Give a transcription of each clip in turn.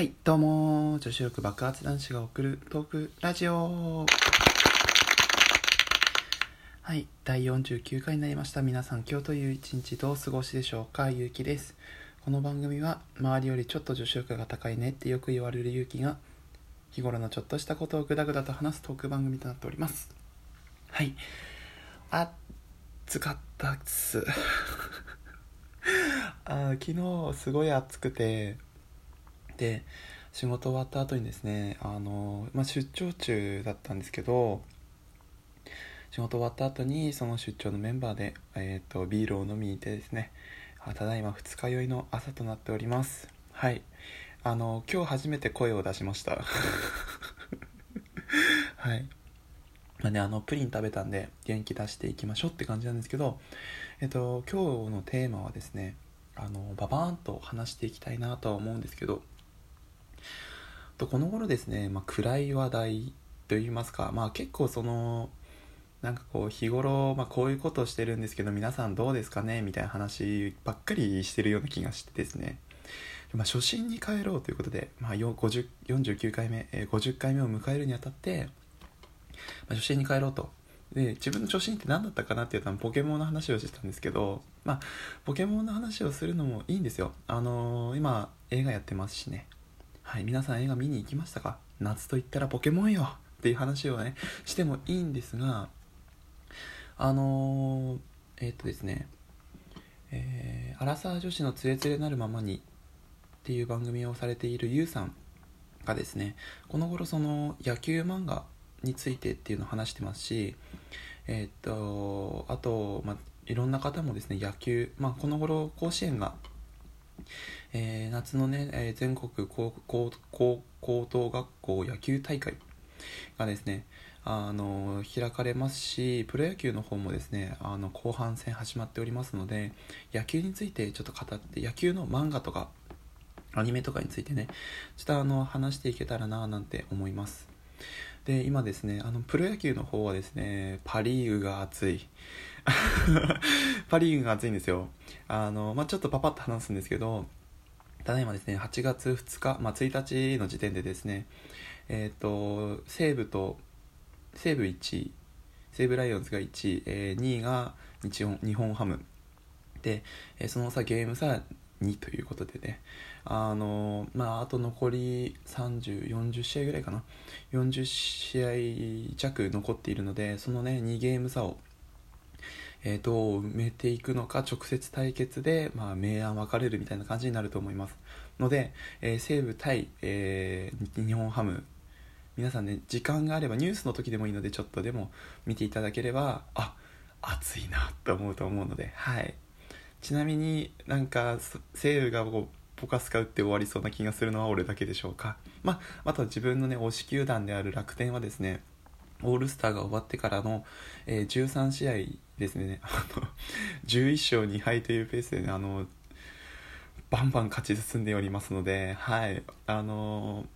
はい、どうも、女子力爆発男子が送るトークラジオ。はい、第49回になりました。皆さん、今日という一日どう過ごしでしょうかゆうきです。この番組は、周りよりちょっと女子力が高いねってよく言われるゆうきが、日頃のちょっとしたことをぐだぐだと話すトーク番組となっております。はい、暑かったっす。あ昨日すごい暑くてで仕事終わった後にですねあの、まあ、出張中だったんですけど仕事終わった後にその出張のメンバーで、えー、とビールを飲みに行ってですねただいま二日酔いの朝となっております。はい。あの今日初めて声を出しました。はい。まあね、あのプリン食べたんで元気出していきましょうって感じなんですけど、えっと、今日のテーマはですねあのババーンと話していきたいなとは思うんですけどとこの頃ですね、まあ、暗い話題といいますか、まあ、結構そのなんかこう日頃、まあ、こういうことをしてるんですけど皆さんどうですかねみたいな話ばっかりしてるような気がしてですね。まあ、初心に帰ろうということで、まあ、50 49回目、えー、50回目を迎えるにあたって、まあ、初心に帰ろうと。で自分の初心って何だったかなっていうとポケモンの話をしてたんですけどまあポケモンの話をするのもいいんですよ。あのー、今映画やってますしね。はい皆さん映画見に行きましたか？夏と言ったらポケモンよ。っていう話をねしてもいいんですがあのー、えー、っとですねえー、アラサー女子のつれつれなるままにっていう番組をされているゆうさんがですねこの頃その野球漫画についてっていうのを話してますしえー、っとあと、まあ、いろんな方もですね野球、まあ、この頃甲子園が、えー、夏のね、えー、全国高高高高等学校野球大会がですねあの開かれますしプロ野球の方もですねあの後半戦始まっておりますので野球についてちょっと語って野球の漫画とかアニメとかについてねちょっとあの話していけたらななんて思います。で今ですねあのプロ野球の方はですねパ・リーグが熱い。パ・リーグが熱いんですよ。あの、まあ、ちょっとパパッと話すんですけどただいまですね8月2日、まあ、1日の時点でですねえっ、ー、と西武と西武1位西武ライオンズが1位、えー、2位が日本日本ハム。で、えー、その差ゲーム差2ということでねあのまああと残り3040試合ぐらいかな。40試合弱残っているのでそのね2ゲーム差を、えー、どう埋めていくのか直接対決で、まあ、明暗分かれるみたいな感じになると思います。ので、えー、西武対、えー、日本ハム。皆さんね時間があればニュースの時でもいいのでちょっとでも見ていただければあ熱いなと思うと思うのではい。ちなみになんか西武がこうポカスカ打って終わりそうな気がするのは俺だけでしょうか。まああと自分のね推し球団である楽天はですねオールスターが終わってからの、えー、13試合ですね。あの11勝2敗というペースでねあのバンバン勝ち進んでおりますのではい。あの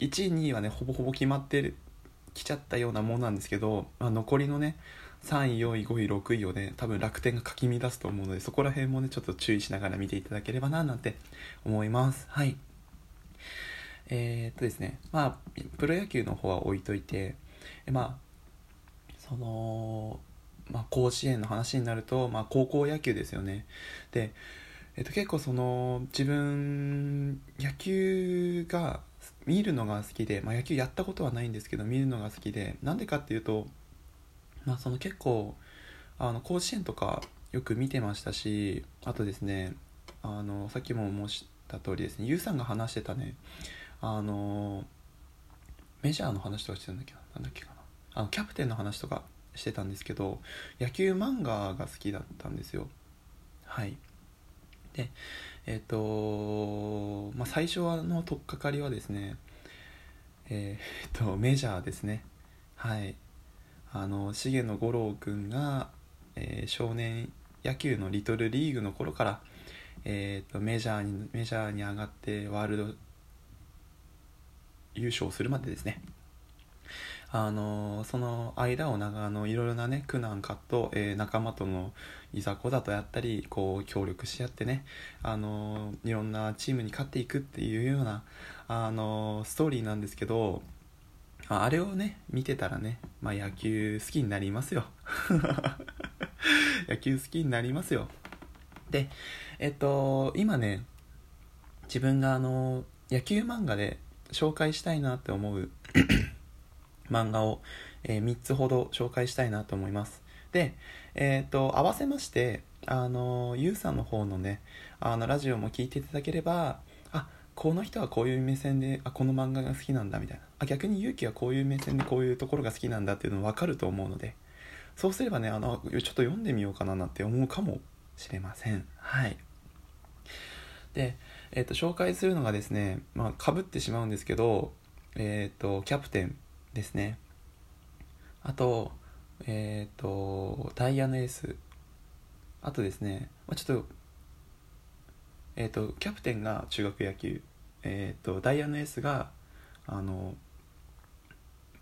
ー、1位2位はねほぼほぼ決まってきちゃったようなもんなんですけど、まあ、残りのね3位4位5位6位をね多分楽天がかき乱すと思うのでそこら辺もねちょっと注意しながら見ていただければななんて思います。はい。えー、っとですね。まあプロ野球の方は置いといてまあそのまあ、甲子園の話になると、まあ、高校野球ですよね。で、えっと、結構その自分野球が見るのが好きで、まあ、野球やったことはないんですけど見るのが好きでなんでかっていうとまあ、その結構あの甲子園とかよく見てましたしあとですねあのさっきも申した通りですね YOU さんが話してたねあのメジャーの話とかしてたんだっけな？なんだっけかな？あのキャプテンの話とかしてたんですけど野球漫画が好きだったんですよ。はい。でえっ、ー、と、まあ、最初の取っかかりはですねえっ、ー、とメジャーですね。はい。あの重野五郎君が、えー、少年野球のリトルリーグの頃から、えーと、メジャーにメジャーに上がってワールド優勝するまでですね。あのその間を長のいろいろなね苦難かと、えー、仲間とのいざこざとやったりこう協力し合ってねあのいろんなチームに勝っていくっていうようなあのストーリーなんですけどあれをね見てたらね、まあ、野球好きになりますよ。野球好きになりますよ。でえっと今ね自分があの野球漫画で紹介したいなって思う 漫画を、えー、3つほど紹介したいなと思います。で、えっ、ー、と、合わせまして、あの、ゆうさんの方のね、あの、ラジオも聞いていただければ、あ、この人はこういう目線で、あ、この漫画が好きなんだみたいな。あ、逆に勇気はこういう目線でこういうところが好きなんだっていうの分かると思うので、そうすればね、あの、ちょっと読んでみようかななんて思うかもしれません。はい。で、えっ、と、紹介するのがですね、まあ、かぶってしまうんですけど、えっ、と、キャプテンですね。あとえっ、とダイヤのエース。あとですね、まあ、ちょっとえっ、とキャプテンが中学野球。えっ、とダイヤのエースがあの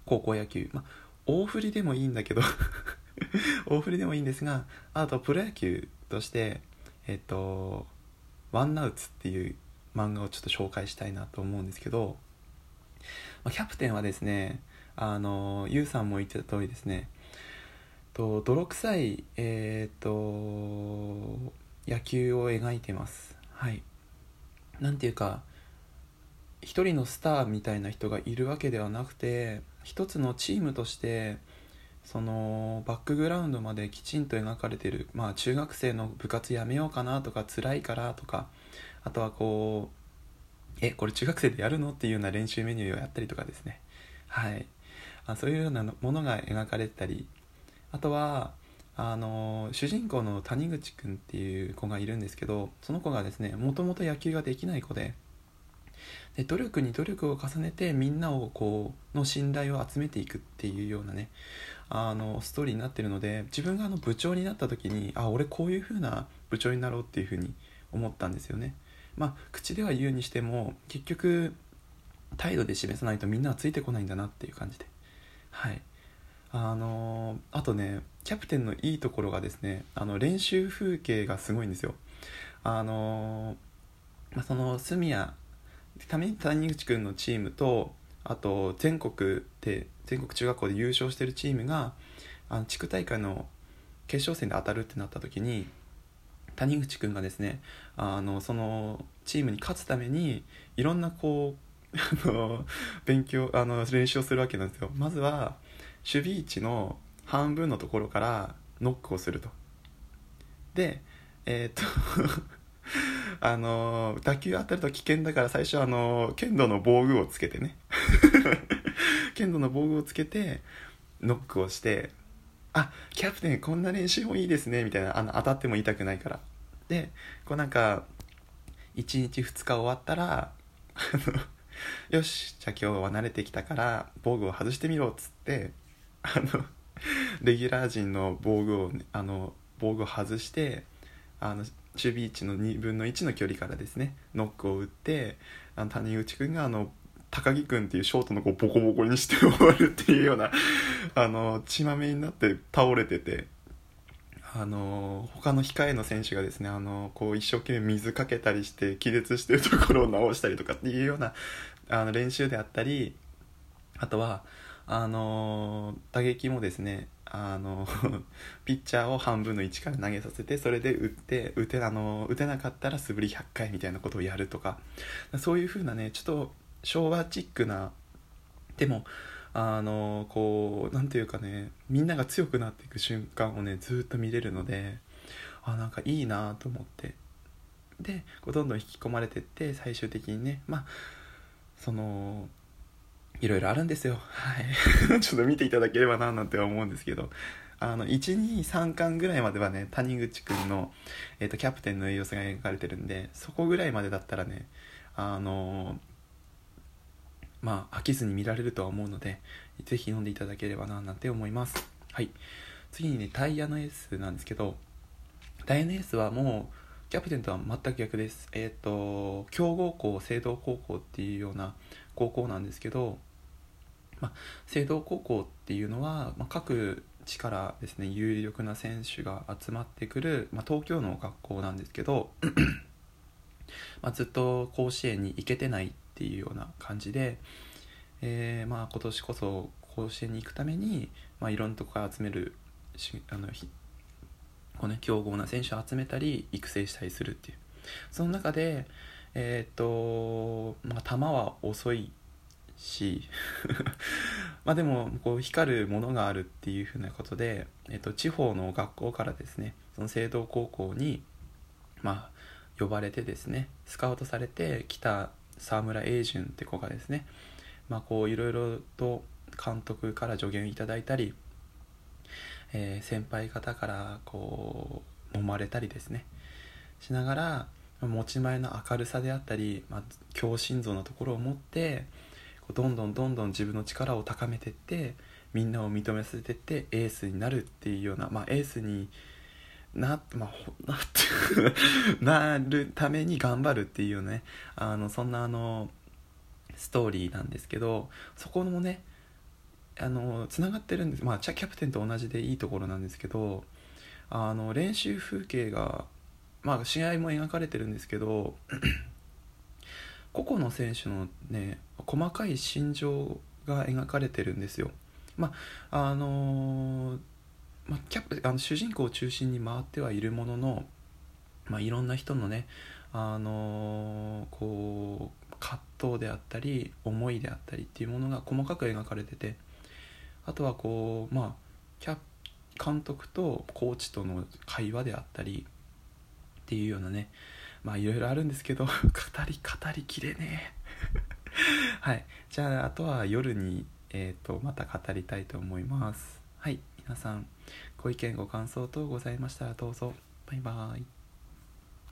高校野球。まあ大振りでもいいんだけど 大振りでもいいんですがあとプロ野球としてえっ、と「ワンナウツ」っていう漫画をちょっと紹介したいなと思うんですけど、ま、キャプテンはですねあのゆうさんも言ってた通りですねと泥臭いえっ、ー、と野球を描いてます。はい。なんていうか一人のスターみたいな人がいるわけではなくて一つのチームとしてそのバックグラウンドまできちんと描かれてる。まあ中学生の部活やめようかなとか辛いからとかあとはこうえこれ中学生でやるのっていうような練習メニューをやったりとかですね。はい。あそういうようなものが描かれてたりあとはあの主人公の谷口くんっていう子がいるんですけどその子がですねもともと野球ができない子でで努力に努力を重ねてみんなをこうの信頼を集めていくっていうようなねあのストーリーになってるので自分があの部長になった時にあ俺こういう風な部長になろうっていう風に思ったんですよね。まあ口では言うにしても結局態度で示さないとみんなはついてこないんだなっていう感じで。はい。あのー、あとねキャプテンのいいところがですねあの練習風景がすごいんですよ。あのー、まあ、その住谷谷口くんのチームとあと全国で全国中学校で優勝してるチームがあの地区大会の決勝戦で当たるってなった時に谷口くんがですねあのそのチームに勝つためにいろんなこうあの勉強あの練習をするわけなんですよ。まずは守備位置の半分のところからノックをすると。でえー、っ とあの打球当たると危険だから最初あの剣道の防具をつけてね。剣道の防具をつけてノックをしてあキャプテンこんな練習もいいですねみたいなあの当たっても痛くないから。でこうなんか1日2日終わったらよしじゃあ今日は慣れてきたから防具を外してみろっつってあのレギュラー陣の防具を、ね、あの防具を外してあの守備位置の2分の1の距離からですねノックを打ってあの谷口君があの高木君っていうショートの子をボコボコにして終わるっていうようなあの血まめになって倒れててあの他の控えの選手がですねあのこう一生懸命水かけたりして気絶してるところを直したりとかっていうようなあの練習であったりあとはあの打撃もですねあの ピッチャーを半分の1から投げさせてそれで打って打てあの打てなかったら素振り100回みたいなことをやるとかそういう風なねちょっと昭和チックな。でもあのこう何ていうかねみんなが強くなっていく瞬間をねずっと見れるのであなんかいいなと思って。でこうどんどん引き込まれてって最終的にねまあそのいろいろあるんですよ。はい。ちょっと見ていただければななんて思うんですけど。あの123巻ぐらいまではね谷口くんの、えーと、キャプテンの様子が描かれてるんでそこぐらいまでだったらねあのまあ飽きずに見られるとは思うのでぜひ読んでいただければななんて思います。はい。次にねタイヤのエースなんですけどタイヤのエースはもうキャプテンとは全く逆です。えっ、ー、と強豪校聖堂高校っていうような高校なんですけどまあ、聖堂高校っていうのは、まあ、各地からですね有力な選手が集まってくる、まあ、東京の学校なんですけど まずっと甲子園に行けてないていうような感じで、えー、まあ今年こそ甲子園に行くために、まあ、いろんなとこから集めるあのこう、ね、強豪な選手を集めたり育成したりするっていう。その中でえっ、とまあ球は遅いし まあでもこう光るものがあるっていうふうなことで、えっと、地方の学校からですねその聖堂高校にまあ呼ばれてですねスカウトされて来た沢村栄順って子がですねまあこういろいろと監督から助言いただいたり、えー、先輩方からこう揉まれたりですねしながら持ち前の明るさであったり、まあ、強心臓のところを持ってどんどんどんどん自分の力を高めてってみんなを認めさせてってエースになるっていうような、まあ、エースにな,、まあ、ななるために頑張るっていうねあのそんなあのストーリーなんですけどそこもねあのつながってるんですまあキャプテンと同じでいいところなんですけどあの練習風景がまあ試合も描かれてるんですけど 個々の選手のね細かい心情が描かれてるんですよ。まああのー、まあ、キャプあの主人公を中心に回ってはいるものの、まあ、いろんな人のね、あのー、こう葛藤であったり思いであったりっていうものが細かく描かれててあとはこうまあキャ監督とコーチとの会話であったりっていうようなねまあいろいろあるんですけど 語り語りきれねえ。はい。じゃああとは夜にえ、ー、とまた語りたいと思います。皆さんご意見ご感想等ございましたらどうぞ。バイバーイ。